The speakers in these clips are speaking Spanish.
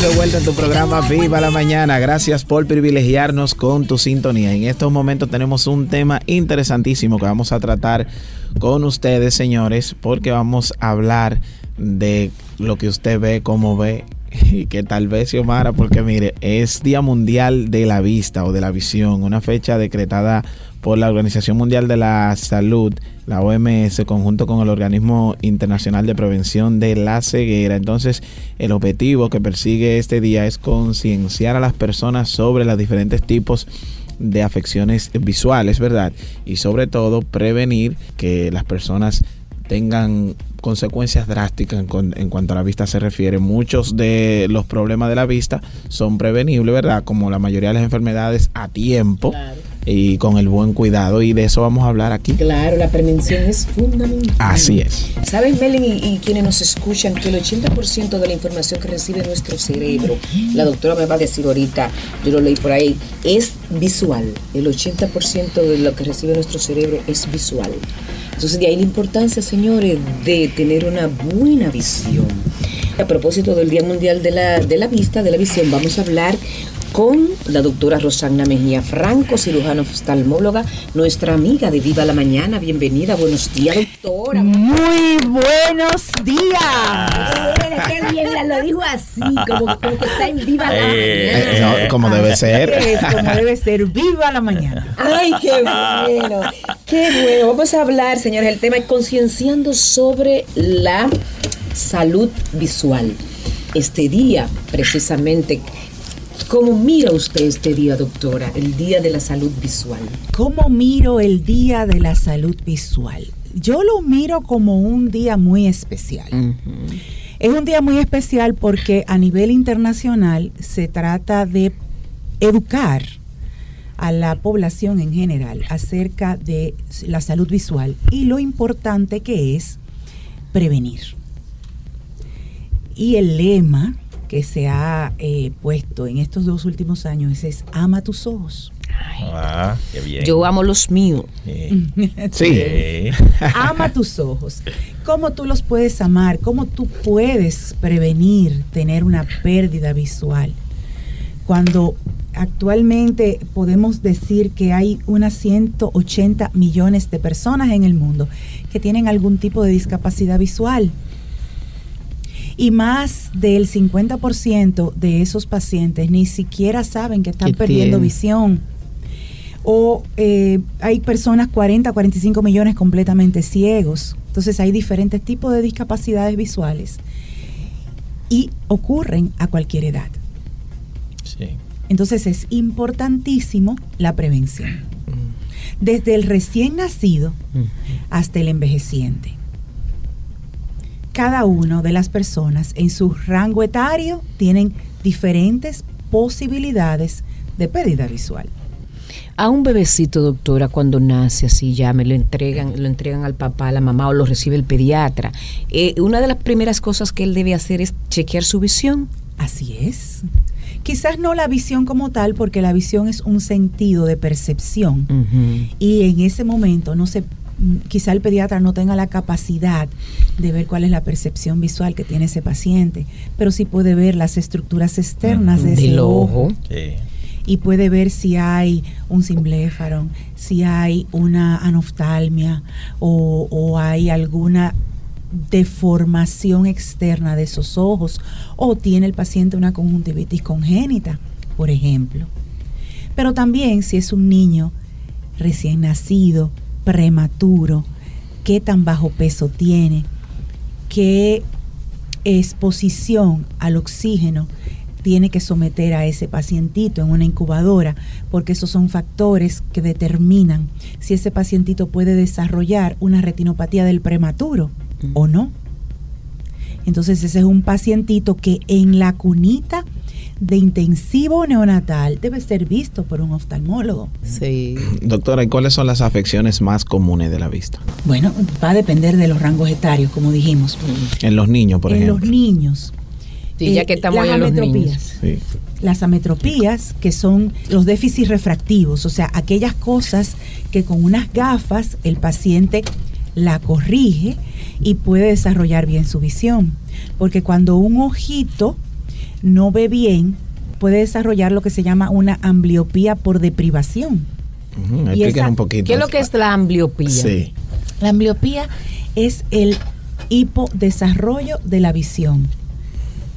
de vuelta en tu programa Viva la Mañana. Gracias por privilegiarnos con tu sintonía. En estos momentos tenemos un tema interesantísimo que vamos a tratar con ustedes, señores, porque vamos a hablar de lo que usted ve, cómo ve y que tal vez Xiomara, porque mire, es Día Mundial de la Vista o de la Visión, una fecha decretada por la Organización Mundial de la Salud, la OMS, conjunto con el Organismo Internacional de Prevención de la Ceguera. Entonces, el objetivo que persigue este día es concienciar a las personas sobre los diferentes tipos de afecciones visuales, ¿verdad? Y sobre todo prevenir que las personas tengan consecuencias drásticas en, en, cuanto a la vista se refiere. Muchos de los problemas de la vista son prevenibles, ¿verdad? Como la mayoría de las enfermedades a tiempo. Claro y con el buen cuidado y de eso vamos a hablar aquí. Claro, la prevención es fundamental. Así es. ¿Saben, Melen y, quienes nos escuchan que el 80% de la información que recibe nuestro cerebro, la doctora me va a decir ahorita, yo lo leí por ahí, es visual. El 80% de lo que recibe nuestro cerebro es visual. Entonces de ahí la importancia, señores, de tener una buena visión. A propósito del Día Mundial de la, de la Vista, de la Visión, vamos a hablar con la doctora Rosana Mejía Franco, cirujano oftalmóloga, nuestra amiga de Viva la Mañana. Bienvenida, buenos días, doctora. Muy buenos días. qué bien, lo dijo así, como, que está en Viva la eh, Mañana. como debe ser. Es, como debe ser, Viva la Mañana. Ay, qué bueno, qué bueno. Vamos a hablar, señores, el tema es concienciando sobre la salud visual. Este día, precisamente, ¿Cómo mira usted este día, doctora, el Día de la Salud Visual? ¿Cómo miro el Día de la Salud Visual? Yo lo miro como un día muy especial. Es un día muy especial porque a nivel internacional se trata de educar a la población en general acerca de la salud visual y lo importante que es prevenir. Y el lema que se ha eh, puesto en estos dos últimos años es ama tus ojos. ah, qué bien. Yo amo los míos. Sí. ama tus ojos. ¿Cómo tú los puedes amar? ¿Cómo tú puedes prevenir tener una pérdida visual? Cuando actualmente podemos decir que hay unas 180 millones de personas en el mundo que tienen algún tipo de discapacidad visual y más del 50% de esos pacientes ni siquiera saben que están perdiendo visión. O eh, hay personas, 40, 45 millones completamente ciegos. Entonces hay diferentes tipos de discapacidades visuales y ocurren a cualquier edad. Entonces es importantísimo la prevención. Mm. Desde el recién nacido hasta el envejeciente cada una de las personas en su rango etario tienen diferentes posibilidades de pérdida visual. A un bebecito, doctora, cuando nace así, ya me lo entregan, lo entregan al papá, a la mamá o lo recibe el pediatra. Eh, una de las primeras cosas que él debe hacer es chequear su visión. Así es. Quizás no la visión como tal, porque la visión es un sentido de percepción. Y en ese momento no se quizá el pediatra no tenga la capacidad de ver cuál es la percepción visual que tiene ese paciente, pero sí puede ver las estructuras externas de ese ojo. Y puede ver si hay un simbléfaro, si hay una anoftalmia o, o hay alguna deformación externa de esos ojos o tiene el paciente una conjuntivitis congénita, por ejemplo. Pero también si es un niño recién nacido prematuro, qué tan bajo peso tiene, qué exposición al oxígeno tiene que someter a ese pacientito en una incubadora, porque esos son factores que determinan si ese pacientito puede desarrollar una retinopatía del prematuro o no. Entonces ese es un pacientito que en la cunita de intensivo neonatal debe ser visto por un oftalmólogo. Sí. Doctora, ¿y cuáles son las afecciones más comunes de la vista? Bueno, va a depender de los rangos etarios, como dijimos. En los niños, por ejemplo. En los niños. Sí, ya que estamos en los niños. Sí. Las ametropías, que son los déficits refractivos, o sea, aquellas cosas que con unas gafas el paciente la corrige y puede desarrollar bien su visión. Porque cuando un ojito no ve bien, puede desarrollar lo que se llama una ambliopía por deprivación. Un poquito. ¿Qué es lo que es la ambliopía? Sí. La ambliopía es el hipodesarrollo de la visión.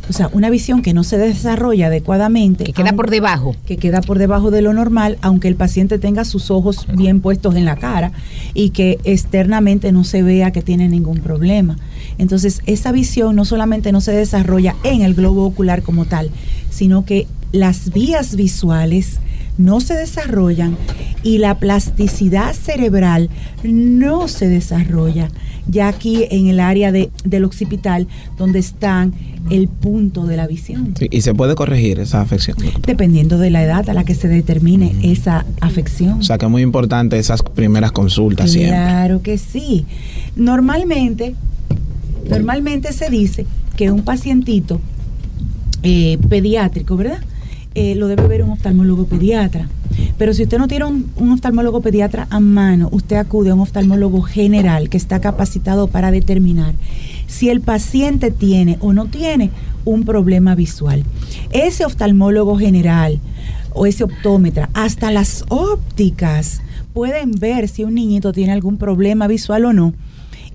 O sea, una visión que no se desarrolla adecuadamente. Que queda por debajo. que queda por debajo de lo normal, aunque el paciente tenga sus ojos bien puestos en la cara y que externamente no se vea que tiene ningún problema. Entonces, esa visión no solamente no se desarrolla en el globo ocular como tal, sino que las vías visuales no se desarrollan y la plasticidad cerebral no se desarrolla, ya aquí en el área de, del occipital, donde están el punto de la visión Sí, Y se puede corregir esa afección. dependiendo de la edad a la que se determine esa afección. O sea que es muy importante esas primeras consultas siempre. Claro que sí. Normalmente, normalmente se dice que un pacientito eh, pediátrico, ¿verdad? Eh, lo debe ver un oftalmólogo pediatra. Pero si usted no tiene un, un oftalmólogo pediatra a mano, usted acude a un oftalmólogo general que está capacitado para determinar si el paciente tiene o no tiene un problema visual. Ese oftalmólogo general o ese optómetra, hasta las ópticas, pueden ver si un niñito tiene algún problema visual o no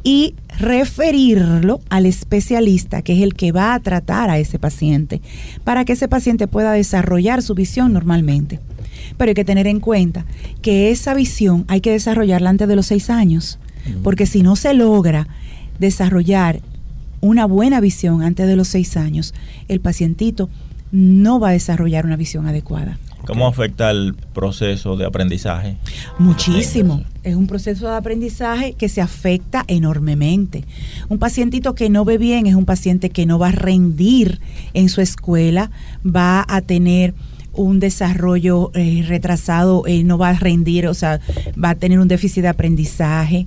y referirlo al especialista, que es el que va a tratar a ese paciente, para que ese paciente pueda desarrollar su visión normalmente. Pero hay que tener en cuenta que esa visión hay que desarrollarla antes de los seis años, porque si no se logra desarrollar una buena visión antes de los seis años, el pacientito no va a desarrollar una visión adecuada. ¿Cómo afecta el proceso de aprendizaje? Muchísimo. Es un proceso de aprendizaje que se afecta enormemente. Un pacientito que no ve bien es un paciente que no va a rendir en su escuela, va a tener un desarrollo eh, retrasado, eh, no va a rendir, o sea, va a tener un déficit de aprendizaje.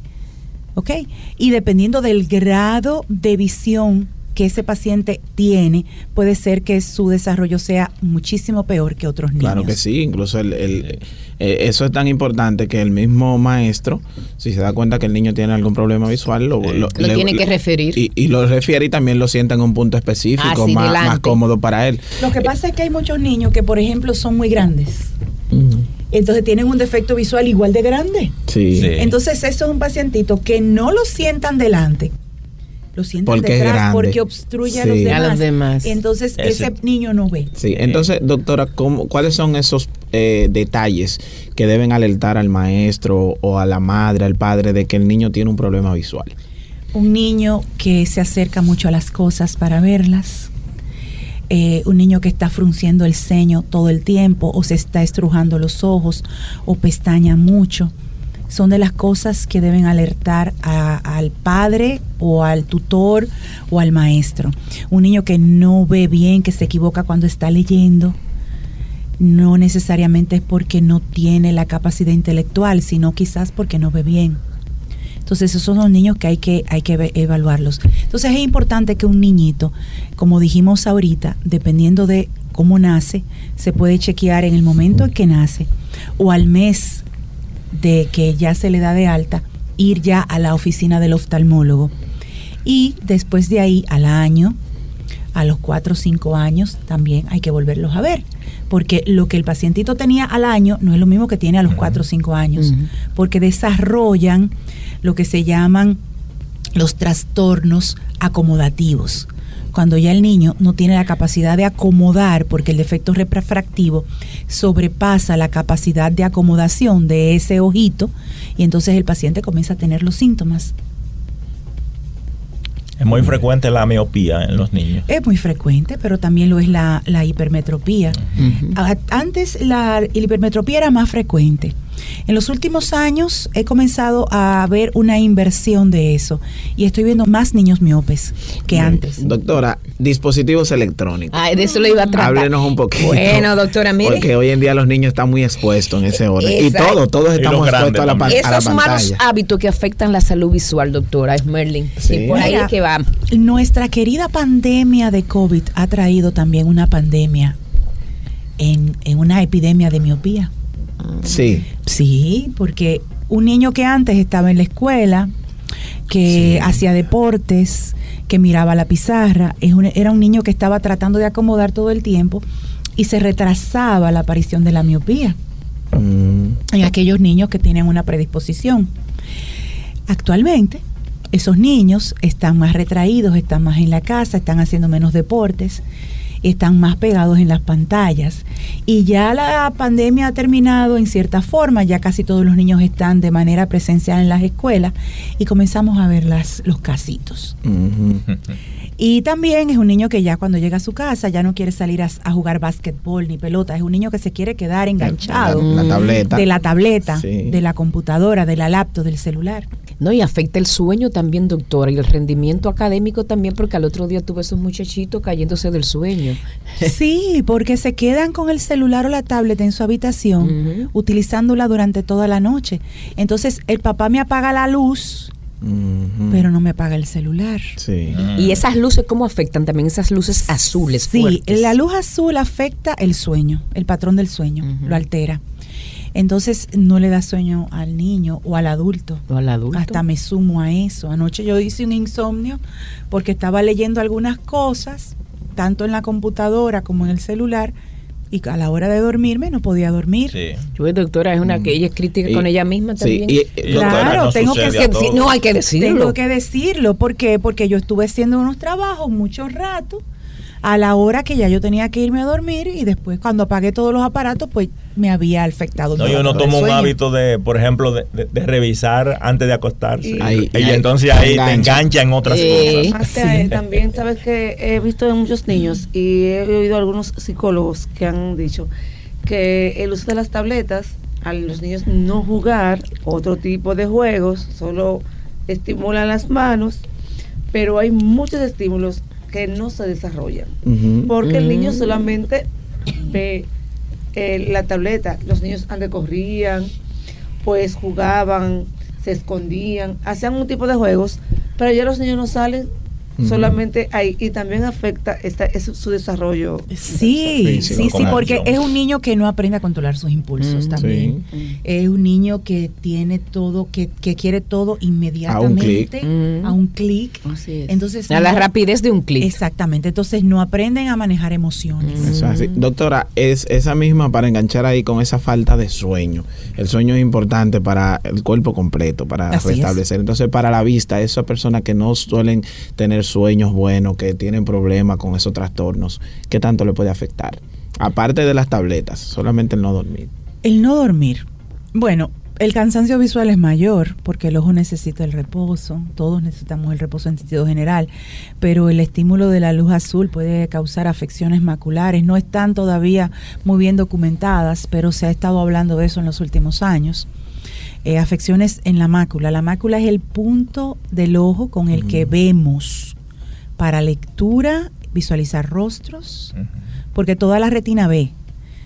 ¿Ok? Y dependiendo del grado de visión que ese paciente tiene, puede ser que su desarrollo sea muchísimo peor que otros niños. Claro que sí, incluso el, el- eh, eso es tan importante que el mismo maestro, si se da cuenta que el niño tiene algún problema visual, lo. Lo tiene que referir. Y, y lo refiere y también lo sienta en un punto específico, Ah, sí, más, cómodo para él. Lo que pasa es que hay muchos niños que, por ejemplo, son muy grandes. Entonces tienen un defecto visual igual de grande. Sí. Sí. Entonces eso es un pacientito que no lo sientan delante, lo sientan Porque es detrás grande. porque obstruye a, los A demás. los demás. Entonces Ese- ese niño no ve. Sí, entonces, doctora, ¿cómo, ¿cuáles son esos eh, detalles que deben alertar al maestro o a la madre, al padre, de que el niño tiene un problema visual? Un niño que se acerca mucho a las cosas para verlas. eh, un niño que está frunciendo el ceño todo el tiempo o se está estrujando los ojos o pestaña mucho. Son de las cosas que deben alertar al padre o al tutor o al maestro. Un niño que no ve bien, que se equivoca cuando está leyendo, no necesariamente es porque no tiene la capacidad intelectual, sino quizás porque no ve bien. Entonces esos son los niños que hay que, hay que evaluarlos. Entonces es importante que un niñito, como dijimos ahorita, dependiendo de cómo nace, se puede chequear en el momento en que nace o al mes de que ya se le da de alta, ir ya a la oficina del oftalmólogo. Y después de ahí, al año, a los 4 o 5 años, también hay que volverlos a ver. Porque lo que el pacientito tenía al año no es lo mismo que tiene a los 4 o 5 años. Porque desarrollan lo que se llaman los trastornos acomodativos. Cuando ya el niño no tiene la capacidad de acomodar, porque el defecto refractivo sobrepasa la capacidad de acomodación de ese ojito, y entonces el paciente comienza a tener los síntomas. Es muy frecuente la miopía en los niños. Es muy frecuente, pero también lo es la, la hipermetropía. Antes la hipermetropía era más frecuente. En los últimos años he comenzado a ver una inversión de eso y estoy viendo más niños miopes que antes. Doctora, dispositivos electrónicos. Ay, de eso le iba a tratar. Háblenos un poquito. Bueno, doctora, mire. Porque hoy en día los niños están muy expuestos en ese orden. Y Exacto. todos, todos Y estamos expuestos a la, a la Esos malos pantalla. hábitos que afectan la salud visual, doctora, es Merlin. Sí. Y por ahí Mira, es que va. Nuestra querida pandemia de COVID ha traído también una pandemia en, en una epidemia de miopía. Sí. Sí, porque un niño que antes estaba en la escuela que hacía deportes, que miraba la pizarra. era un niño que estaba tratando de acomodar todo el tiempo y se retrasaba la aparición de la miopía mm. en aquellos niños que tienen una predisposición. Actualmente, esos niños están más retraídos, están más en la casa, están haciendo menos deportes, están más pegados en las pantallas. Y ya la pandemia ha terminado en cierta forma, ya casi todos los niños están de manera presencial en las escuelas y comenzamos a ver las, los casitos. Y también es un niño que ya cuando llega a su casa ya no quiere salir a, jugar básquetbol ni pelota, es un niño que se quiere quedar enganchado la, tableta. de la tableta, de la computadora, de la laptop, del celular. No, y afecta el sueño también, doctora, y el rendimiento académico también, porque al otro día tuve esos muchachitos cayéndose del sueño. Sí, porque se quedan con el celular o la tableta en su habitación, utilizándola durante toda la noche. Entonces, el papá me apaga la luz pero no me apaga el celular. Sí. ¿Y esas luces cómo afectan también esas luces azules? Sí, la luz azul afecta el sueño, el patrón del sueño, lo altera. Entonces no le da sueño al niño o al adulto. O al adulto. Hasta me sumo a eso. Anoche yo hice un insomnio porque estaba leyendo algunas cosas, tanto en la computadora como en el celular, y a la hora de dormirme no podía dormir. Sí. Yo, doctora, es una que ella es crítica con ella misma también. claro, tengo que no hay que decirlo. Tengo que decirlo, ¿por qué? Porque yo estuve haciendo unos trabajos mucho rato a la hora que ya yo tenía que irme a dormir y después cuando apagué todos los aparatos, pues me había afectado. No, yo no tomo un hábito de, por ejemplo, de, revisar antes de acostarse. Y, entonces ahí te engancha en otras cosas. Eh, también, sabes que he visto en muchos niños y he oído algunos psicólogos que han dicho que el uso de las tabletas a los niños no jugar otro tipo de juegos, solo estimulan las manos, pero hay muchos estímulos que no se desarrollan. Porque el niño mm. solamente ve eh, la tableta. Los niños antes corrían, pues jugaban, se escondían, hacían un tipo de juegos, pero ya los niños no salen solamente ahí y también afecta esta, es su desarrollo. Sí, sí, sí, porque es un niño que no aprende a controlar sus impulsos también. Es un niño que tiene todo, que, que quiere todo inmediatamente, a un clic. Entonces, a la rapidez de un clic. Exactamente, entonces no aprenden a manejar emociones. Doctora, es esa misma para enganchar ahí con esa falta de sueño. El sueño es importante para el cuerpo completo, para restablecer. Entonces, para la vista, esas personas que no suelen tener sueños buenos, que tienen problemas con esos trastornos, ¿qué tanto le puede afectar? Aparte de las tabletas, solamente el no dormir. El no dormir. Bueno, el cansancio visual es mayor porque el ojo necesita el reposo, todos necesitamos el reposo en sentido general, pero el estímulo de la luz azul puede causar afecciones maculares, no están todavía muy bien documentadas, pero se ha estado hablando de eso en los últimos años. Eh, afecciones en la mácula. La mácula es el punto del ojo con el que vemos para lectura, visualizar rostros, porque toda la retina ve,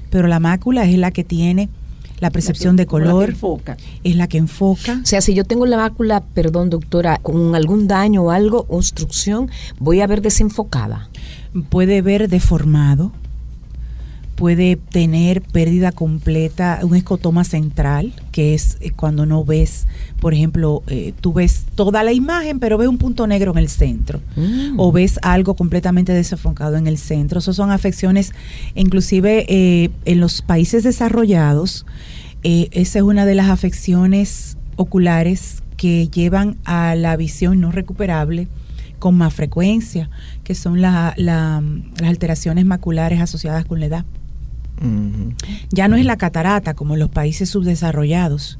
pero la mácula es la que tiene la percepción de color, es la que enfoca. O sea, si yo tengo la mácula, perdón doctora, con algún daño o algo, obstrucción, voy a ver desenfocada. Puede ver deformado, puede tener pérdida completa, un escotoma central, que es eh, cuando no ves, por ejemplo, eh, tú ves toda la imagen, pero ves un punto negro en el centro, mm. o ves algo completamente desenfocado en el centro. Esas son afecciones, inclusive eh, en los países desarrollados, esa es una de las afecciones oculares que llevan a la visión no recuperable con más frecuencia, que son las alteraciones maculares asociadas con la edad. Ya no es la catarata como en los países subdesarrollados.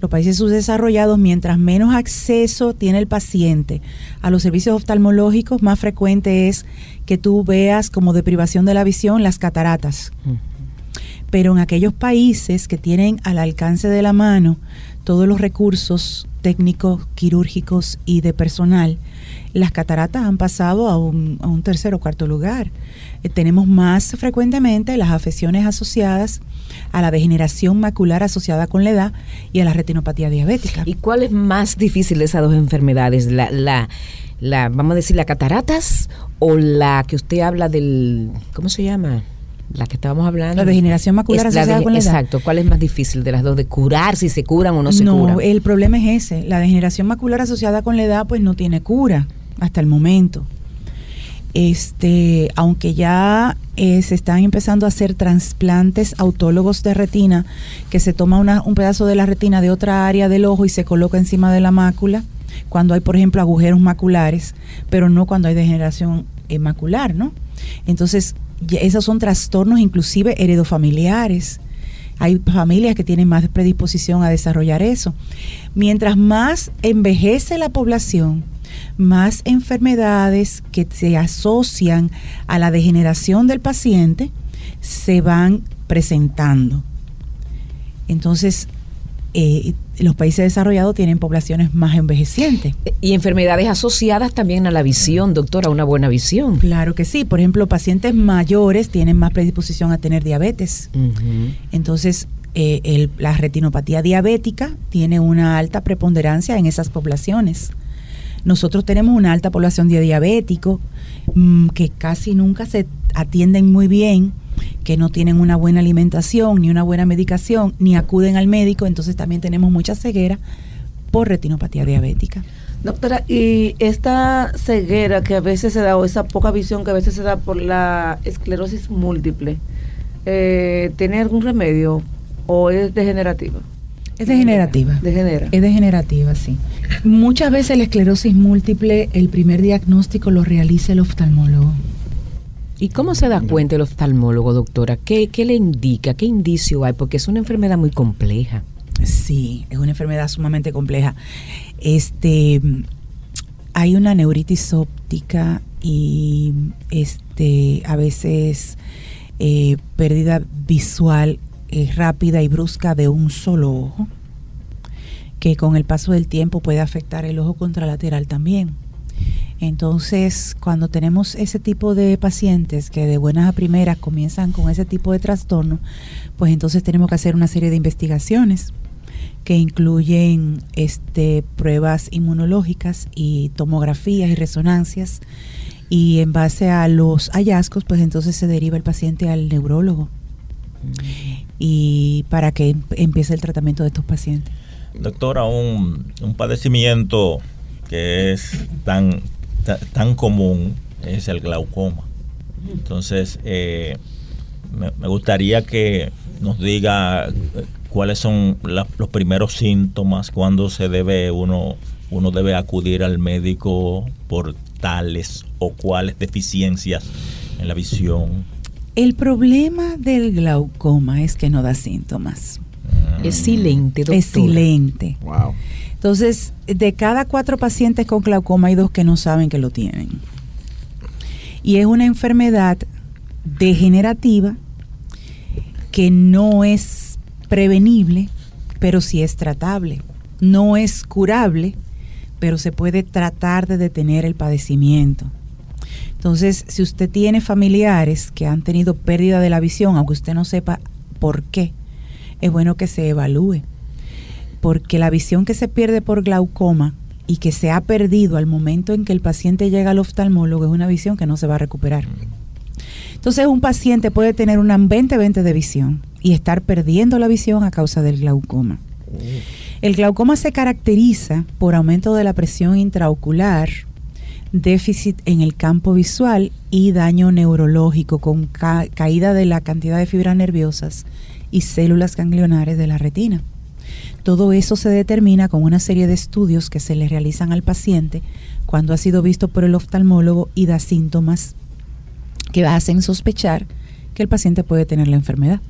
Los países subdesarrollados, mientras menos acceso tiene el paciente a los servicios oftalmológicos, más frecuente es que tú veas como deprivación de la visión las cataratas. Pero en aquellos países que tienen al alcance de la mano todos los recursos técnicos, quirúrgicos y de personal, las cataratas han pasado a un, a un tercer o cuarto lugar. Eh, tenemos más frecuentemente las afecciones asociadas a la degeneración macular asociada con la edad y a la retinopatía diabética. ¿Y cuál es más difícil de esas dos enfermedades? La, la, la, vamos a decir, la cataratas o la que usted habla del, ¿cómo se llama? La que estábamos hablando. La degeneración macular asociada con la edad. Exacto. ¿Cuál es más difícil de las dos? ¿De curar, si se curan o no se curan? No, el problema es ese. La degeneración macular asociada con la edad, pues no tiene cura hasta el momento. Este, aunque ya eh, se están empezando a hacer trasplantes autólogos de retina, que se toma un pedazo de la retina de otra área del ojo y se coloca encima de la mácula, cuando hay, por ejemplo, agujeros maculares, pero no cuando hay degeneración eh, macular, ¿no? Entonces, esos son trastornos inclusive heredofamiliares. Hay familias que tienen más predisposición a desarrollar eso. Mientras más envejece la población, más enfermedades que se asocian a la degeneración del paciente se van presentando. Entonces, eh, los países desarrollados tienen poblaciones más envejecientes. Y enfermedades asociadas también a la visión, doctora, una buena visión. Claro que sí. Por ejemplo, pacientes mayores tienen más predisposición a tener diabetes. Entonces, eh, la retinopatía diabética tiene una alta preponderancia en esas poblaciones. Nosotros tenemos una alta población de diabéticos mm, que casi nunca se atienden muy bien que no tienen una buena alimentación, ni una buena medicación, ni acuden al médico, entonces también tenemos mucha ceguera por retinopatía diabética. Doctora, y esta ceguera que a veces se da, o esa poca visión que a veces se da por la esclerosis múltiple, eh, ¿tiene algún remedio o es degenerativa? Es degenerativa. Degenera. Es degenerativa, sí. Muchas veces la esclerosis múltiple, el primer diagnóstico lo realiza el oftalmólogo. ¿Y cómo se da cuenta el oftalmólogo, doctora? ¿Qué, le indica? ¿Qué indicio hay? Porque es una enfermedad muy compleja. Sí, es una enfermedad sumamente compleja. Este, hay una neuritis óptica y este, a veces eh, pérdida visual eh, rápida y brusca de un solo ojo, que con el paso del tiempo puede afectar el ojo contralateral también. Entonces, cuando tenemos ese tipo de pacientes que de buenas a primeras comienzan con ese tipo de trastorno, pues entonces tenemos que hacer una serie de investigaciones que incluyen este, pruebas inmunológicas y tomografías y resonancias. Y en base a los hallazgos, pues entonces se deriva el paciente al neurólogo. Y para que empiece el tratamiento de estos pacientes. Doctora, un, un padecimiento que es tan, tan, común es el glaucoma. Entonces, eh, me, gustaría que nos diga eh, cuáles son los primeros síntomas, cuándo se debe uno, uno debe acudir al médico por tales o cuáles deficiencias en la visión. El problema del glaucoma es que no da síntomas. Es silente, doctora. Es silente. Wow. Entonces, de cada cuatro pacientes con glaucoma hay dos que no saben que lo tienen. Y es una enfermedad degenerativa que no es prevenible, pero sí es tratable. No es curable, pero se puede tratar de detener el padecimiento. Entonces, si usted tiene familiares que han tenido pérdida de la visión, aunque usted no sepa por qué, es bueno que se evalúe porque la visión que se pierde por glaucoma y que se ha perdido al momento en que el paciente llega al oftalmólogo es una visión que no se va a recuperar. Entonces un paciente puede tener una 20-20 de visión y estar perdiendo la visión a causa del glaucoma. El glaucoma se caracteriza por aumento de la presión intraocular, déficit en el campo visual y daño neurológico con caída de la cantidad de fibras nerviosas y células ganglionares de la retina. Todo eso se determina con una serie de estudios que se le realizan al paciente cuando ha sido visto por el oftalmólogo y da síntomas que hacen sospechar que el paciente puede tener la enfermedad.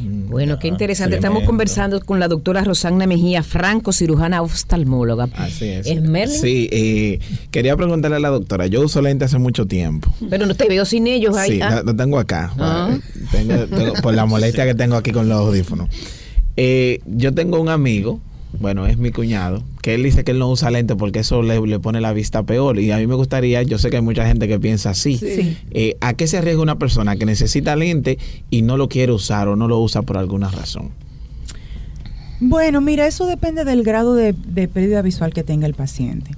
Mm, bueno, qué interesante. Estamos conversando con la doctora Rosana Mejía Franco, cirujana oftalmóloga. Así es. ¿Es Sí, eh, quería preguntarle a la doctora. Yo uso lentes hace mucho tiempo. Pero no te veo sin ellos ahí. Sí, ah. lo, tengo acá. Ah. por la molestia que tengo aquí con los audífonos. Eh, yo tengo un amigo, bueno, es mi cuñado, que él dice que él no usa lente porque eso le, pone la vista peor. Y a mí me gustaría, yo sé que hay mucha gente que piensa así. Eh, ¿A qué se arriesga una persona que necesita lente y no lo quiere usar o no lo usa por alguna razón? Bueno, mira, eso depende del grado de, pérdida visual que tenga el paciente.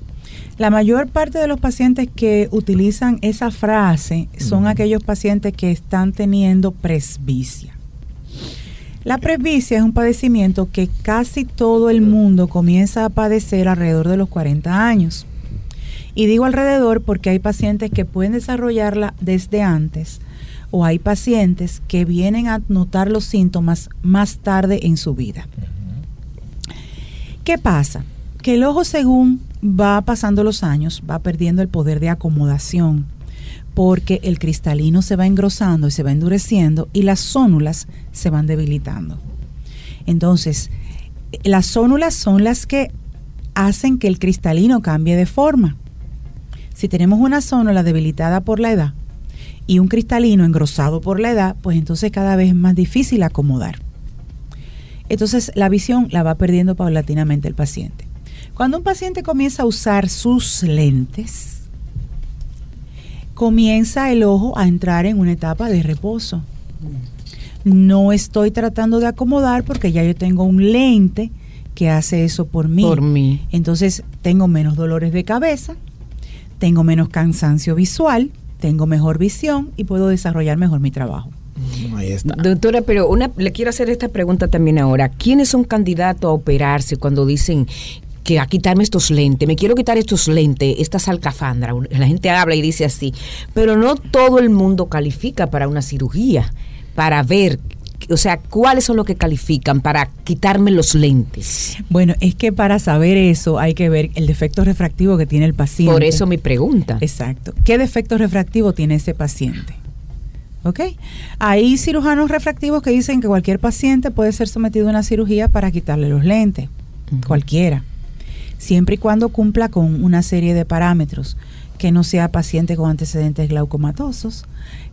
La mayor parte de los pacientes que utilizan esa frase son aquellos pacientes que están teniendo presbicia. La presbicia es un padecimiento que casi todo el mundo comienza a padecer alrededor de los 40 años. Y digo alrededor porque hay pacientes que pueden desarrollarla desde antes o hay pacientes que vienen a notar los síntomas más tarde en su vida. ¿Qué pasa? Que el ojo según va pasando los años va perdiendo el poder de acomodación porque el cristalino se va engrosando y se va endureciendo y las zónulas se van debilitando. Entonces, las zónulas son las que hacen que el cristalino cambie de forma. Si tenemos una zónula debilitada por la edad y un cristalino engrosado por la edad, pues entonces cada vez es más difícil acomodar. Entonces la visión la va perdiendo paulatinamente el paciente. Cuando un paciente comienza a usar sus lentes, comienza el ojo a entrar en una etapa de reposo. No estoy tratando de acomodar porque ya yo tengo un lente que hace eso por mí. Por mí. Entonces tengo menos dolores de cabeza, tengo menos cansancio visual, tengo mejor visión y puedo desarrollar mejor mi trabajo. Ahí está. Doctora, pero una, le quiero hacer esta pregunta también ahora. ¿Quiénes son candidatos a operarse cuando dicen que a quitarme estos lentes, me quiero quitar estos lentes, esta salcafandra. La gente habla y dice así, pero no todo el mundo califica para una cirugía, para ver o sea, ¿cuáles son los que califican para quitarme los lentes? Bueno, es que para saber eso hay que ver el defecto refractivo que tiene el paciente. Por eso mi pregunta. Exacto. ¿Qué defecto refractivo tiene ese paciente? ¿Ok? Hay cirujanos refractivos que dicen que cualquier paciente puede ser sometido a una cirugía para quitarle los lentes. Cualquiera siempre y cuando cumpla con una serie de parámetros, que no sea paciente con antecedentes glaucomatosos,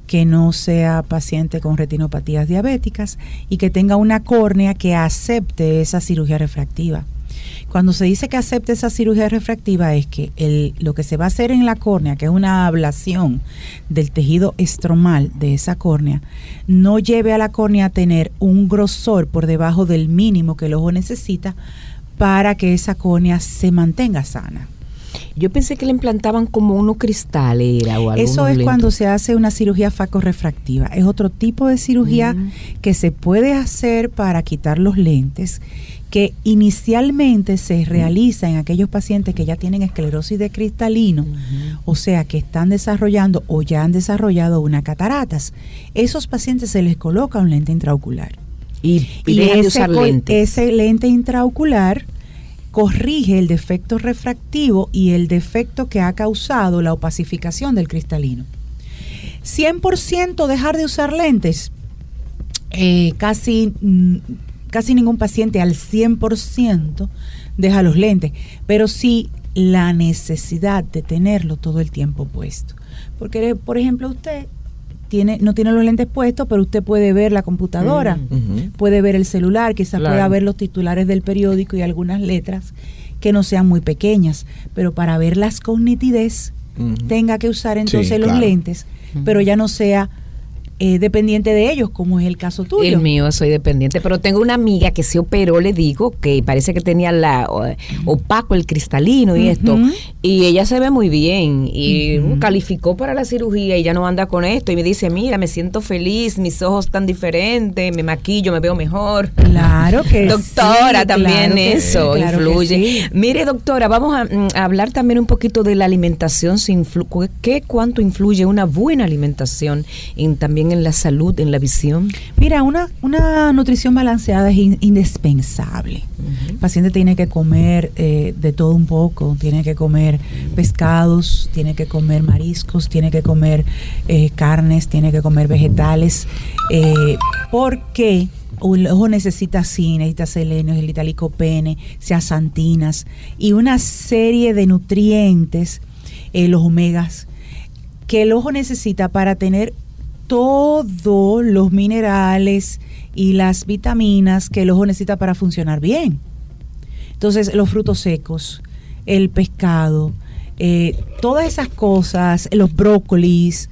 que no sea paciente con retinopatías diabéticas y que tenga una córnea que acepte esa cirugía refractiva. Cuando se dice que acepte esa cirugía refractiva es que el, lo que se va a hacer en la córnea, que es una ablación del tejido estromal de esa córnea, no lleve a la córnea a tener un grosor por debajo del mínimo que el ojo necesita para que esa córnea se mantenga sana. Yo pensé que le implantaban como uno cristal era o algo. Eso es cuando se hace una cirugía facorefractiva. Es otro tipo de cirugía mm. que se puede hacer para quitar los lentes que inicialmente se realiza en aquellos pacientes que ya tienen esclerosis de cristalino, o sea, que están desarrollando o ya han desarrollado una cataratas. Esos pacientes se les coloca un lente intraocular. Y, ese, lente intraocular corrige el defecto refractivo y el defecto que ha causado la opacificación del cristalino. 100% dejar de usar lentes. Eh, casi, mm, casi ningún paciente al 100% deja los lentes, pero sí la necesidad de tenerlo todo el tiempo puesto. Porque, por ejemplo, usted tiene, no tiene los lentes puestos, pero usted puede ver la computadora, puede ver el celular, quizás pueda ver los titulares del periódico y algunas letras que no sean muy pequeñas, pero para verlas con nitidez tenga que usar entonces los lentes, pero ya no sea eh, dependiente de ellos, como es el caso tuyo. El mío, soy dependiente, pero tengo una amiga que se operó, le digo, que parece que tenía la opaco, el cristalino y esto, y ella se ve muy bien y calificó para la cirugía y ya no anda con esto y me dice, mira, me siento feliz, mis ojos están diferentes, me maquillo, me veo mejor. Claro que Doctora, también eso influye. Mire, doctora, vamos mm, a, hablar también un poquito de la alimentación, ¿qué cuánto influye una buena alimentación en también en la salud, en la visión? Mira, una, una nutrición balanceada es indispensable. El paciente tiene que comer eh, de todo un poco, tiene que comer pescados, tiene que comer mariscos, tiene que comer eh, carnes, tiene que comer vegetales, eh, porque el ojo necesita zinc, necesita selenio, necesita licopene, santinas y una serie de nutrientes, los omegas, que el ojo necesita para tener todos los minerales y las vitaminas que el ojo necesita para funcionar bien. Entonces, los frutos secos, el pescado, eh, todas esas cosas, los brócolis,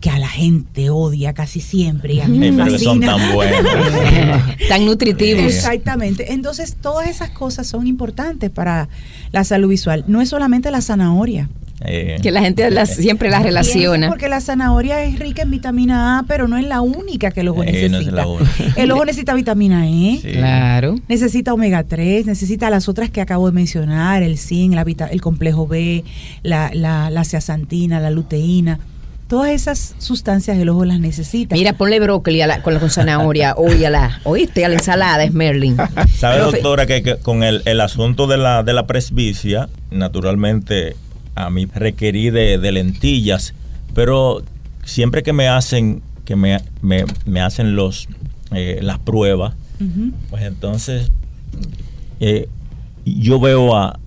que a la gente odia casi siempre y a mí me son tan buenos. Tan nutritivos. Exactamente. Entonces, todas esas cosas son importantes para la salud visual. No es solamente la zanahoria. Eh, Que la gente las- siempre las relaciona. Porque la zanahoria es rica en vitamina A, pero no es la única que el ojo Eh, no necesita. es la única. El ojo necesita vitamina E. sí. Claro. Necesita omega 3, necesita las otras que acabo de mencionar, el zinc, la vita- el complejo B, la, la, la zeaxantina, la luteína. Todas esas sustancias el ojo las necesita. Mira, ponle brócoli a la, con la con zanahoria. Oye, a la, oíste, a la ensalada es Merlin. ¿Sabe, doctora, que, que con el, el asunto de la, de la presbicia, naturalmente a mí requerí de, de lentillas, pero siempre que me hacen, que me, me, me hacen los eh, las pruebas, pues entonces eh, yo veo a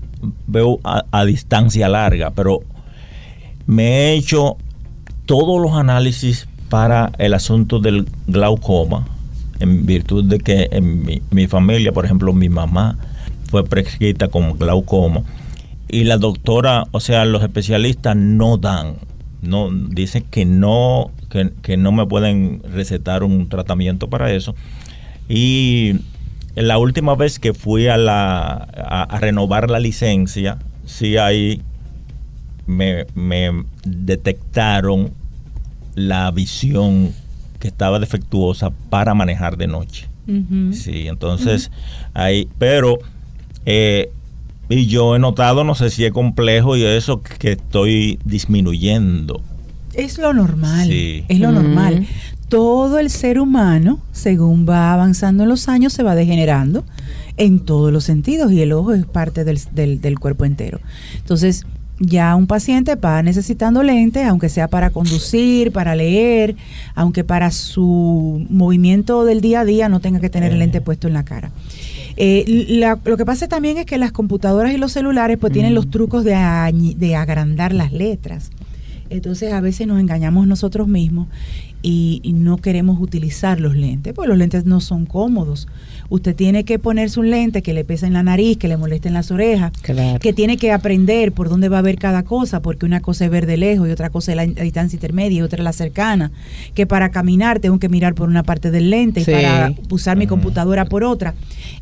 veo a, a distancia larga, pero me he hecho todos los análisis para el asunto del glaucoma, en virtud de que en mi, mi familia, por ejemplo, mi mamá fue prescrita con glaucoma y la doctora, o sea, los especialistas no dan, no dicen que no que, que no me pueden recetar un tratamiento para eso y la última vez que fui a la a, a renovar la licencia, sí ahí me, me detectaron la visión que estaba defectuosa para manejar de noche. Sí, entonces ahí, pero eh, y yo he notado, no sé si es complejo y eso, que estoy disminuyendo. Es lo normal. Sí. Es lo Mm. normal. Todo el ser humano, según va avanzando en los años, se va degenerando en todos los sentidos y el ojo es parte del, del- del cuerpo entero. Entonces, ya un paciente va necesitando lentes, aunque sea para conducir, para leer, aunque para su movimiento del día a día no tenga que tener el lente puesto en la cara. Eh, la- lo que pasa también es que las computadoras y los celulares pues tienen los trucos de agrandar las letras. Entonces a veces nos engañamos nosotros mismos y, y no queremos utilizar los lentes, pues los lentes no son cómodos. Usted tiene que ponerse un lente que le pesa en la nariz, que le moleste en las orejas, Claro. que tiene que aprender por dónde va a ver cada cosa, porque una cosa es ver de lejos y otra cosa es la, la distancia intermedia y otra es la cercana, que para caminar tengo que mirar por una parte del lente Sí. y para usar mi computadora por otra.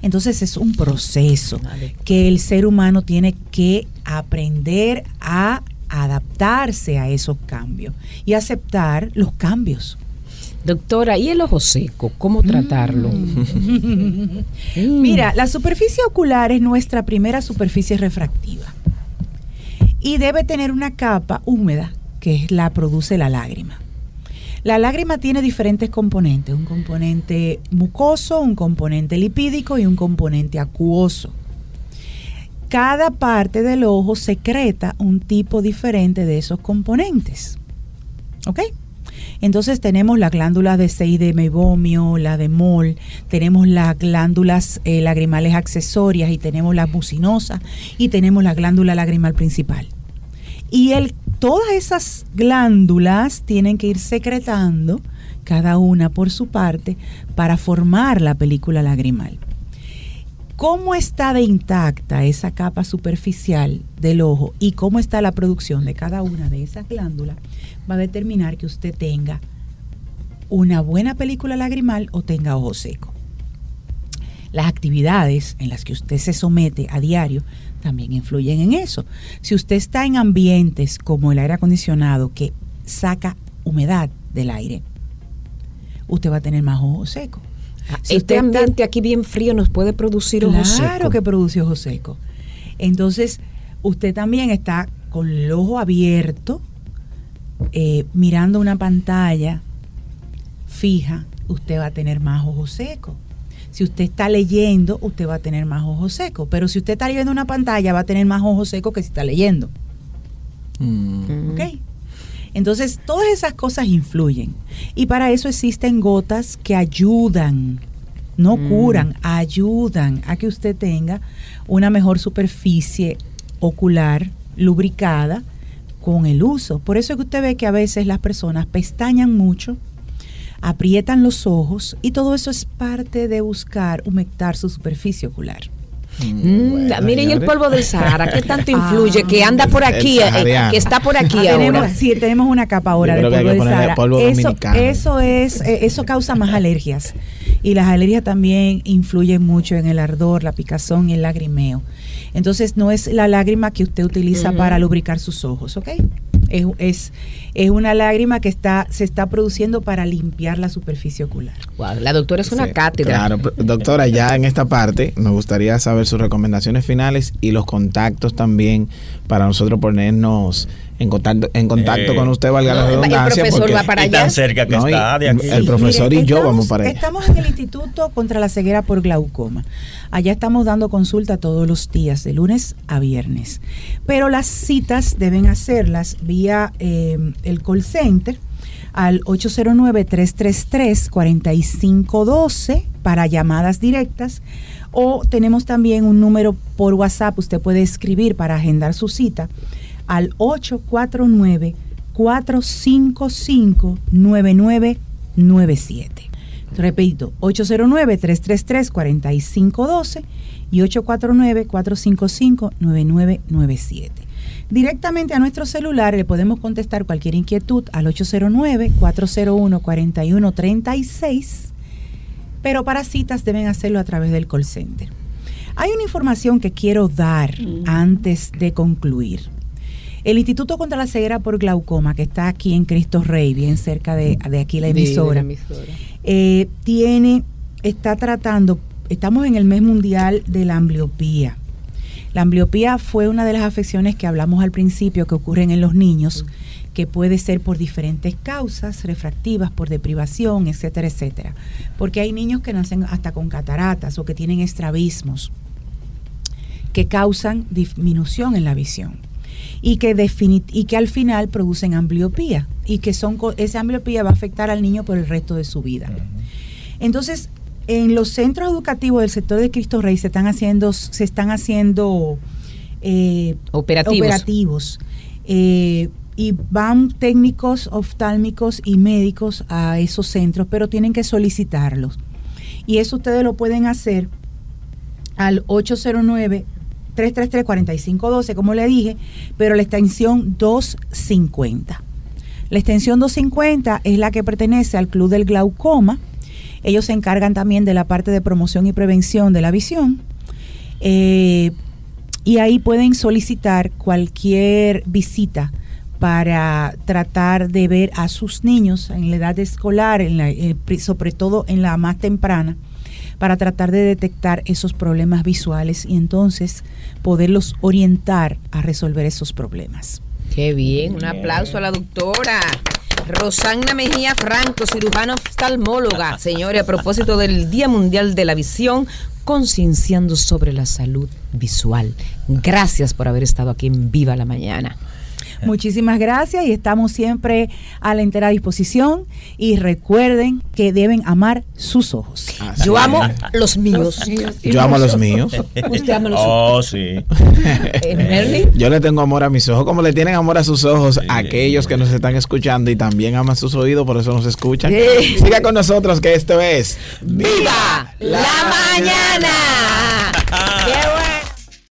Entonces es un proceso que el ser humano tiene que aprender a adaptarse a esos cambios y aceptar los cambios. Doctora, ¿y el ojo seco? ¿Cómo tratarlo? Mm. Mira, la superficie ocular es nuestra primera superficie refractiva y debe tener una capa húmeda que es la produce la lágrima. La lágrima tiene diferentes componentes, un componente mucoso, un componente lipídico y un componente acuoso. Cada parte del ojo secreta un tipo diferente de esos componentes. ¿Ok? Entonces tenemos las glándulas de 6 de mebomio, la de mol, tenemos las glándulas eh, lagrimales accesorias y tenemos las mucinosas y tenemos la glándula lagrimal principal. Y el, todas esas glándulas tienen que ir secretando, cada una por su parte, para formar la película lagrimal. ¿Cómo está de intacta esa capa superficial del ojo y cómo está la producción de cada una de esas glándulas? Va a determinar que usted tenga una buena película lagrimal o tenga ojo seco. Las actividades en las que usted se somete a diario también influyen en eso. Si usted está en ambientes como el aire acondicionado que saca humedad del aire, usted va a tener más ojo seco. Si este usted está- ambiente aquí bien frío nos puede producir ojo Claro seco. que produce ojo seco. Entonces, usted también está con el ojo abierto, eh, mirando una pantalla fija, usted va a tener más ojo seco. Si usted está leyendo, usted va a tener más ojo seco. Pero si usted está leyendo una pantalla, va a tener más ojo seco que si está leyendo. Mm. ¿Ok? Entonces, todas esas cosas influyen. Y para eso existen gotas que ayudan, no curan, ayudan a que usted tenga una mejor superficie ocular lubricada con el uso. Por eso es que usted ve que a veces las personas pestañan mucho, aprietan los ojos y todo eso es parte de buscar humectar su superficie ocular. Mm, Bueno, miren y el polvo del Sahara, ¿qué tanto influye? que anda por aquí, eh, sahariano. que está por aquí Ah, tenemos, ahora. sí, tenemos una capa ahora de polvo que de ponerle Sahara. polvo eso, eso es, eh, eso causa más alergias. Y las alergias también influyen mucho en el ardor, la picazón y el lagrimeo. Entonces no es la lágrima que usted utiliza para lubricar sus ojos, ¿ok? Es, es, es una lágrima que está, se está produciendo para limpiar la superficie ocular. Wow, la doctora es una Sí, cátedra. Claro, doctora, ya en esta parte nos gustaría saber sus recomendaciones finales y los contactos también para nosotros ponernos en contacto, en contacto Eh, con usted, valga la no, el redundancia. profesor porque- va para y allá. tan cerca que No, y- está de aquí. el profesor y yo estamos- vamos para allá. Estamos en el Instituto contra la Ceguera por Glaucoma. Allá estamos dando consulta todos los días, de lunes a viernes. Pero las citas deben hacerlas vía eh, el call center al 809-333-4512 para llamadas directas o tenemos también un número por WhatsApp, usted puede escribir para agendar su cita al 849 455 9997. Repito, 809-333-4512 y 849-455-9997. Directamente a nuestro celular le podemos contestar cualquier inquietud al 809-401-4136, pero para citas deben hacerlo a través del call center. Hay una información que quiero dar antes de concluir. El Instituto contra la Ceguera por Glaucoma, que está aquí en Cristo Rey, bien cerca de, de aquí la emisora, eh, tiene, está tratando, estamos en el mes mundial de la ambliopía. La ambliopía fue una de las afecciones que hablamos al principio que ocurren en los niños, que puede ser por diferentes causas, refractivas, por deprivación, etcétera, etcétera. Porque hay niños que nacen hasta con cataratas o que tienen estrabismos que causan disminución en la visión y que, defini- y que al final producen ambliopía y que son esa ambliopía va a afectar al niño por el resto de su vida. Entonces, en los centros educativos del sector de Cristo Rey se están haciendo, se están haciendo eh, Operativos. operativos, eh, y van técnicos oftálmicos y médicos a esos centros, pero tienen que solicitarlos. Y eso ustedes lo pueden hacer al 809 333-4512, como le dije, pero la extensión 250. La extensión 250 es la que pertenece al Club del Glaucoma. Ellos se encargan también de la parte de promoción y prevención de la visión. Eh, y ahí pueden solicitar cualquier visita para tratar de ver a sus niños en la edad escolar, eh, sobre todo en la más temprana, para tratar de detectar esos problemas visuales y entonces poderlos orientar a resolver esos problemas. Qué bien, un aplauso a la doctora. Rosanna Mejía Franco, cirujana oftalmóloga. Señores, a propósito del Día Mundial de la Visión, concienciando sobre la salud visual. Gracias por haber estado aquí en Viva la Mañana. Muchísimas gracias y estamos siempre a la entera disposición y recuerden que deben amar sus ojos. Yo amo los míos. Yo amo a los míos. Usted ama los Oh, sí. Eh, Merlin. Yo le tengo amor a mis ojos, como le tienen amor a sus ojos Sí. aquellos que nos están escuchando y también aman sus oídos, por eso nos escuchan. Sí. Siga con nosotros que esto es ¡Viva la mañana!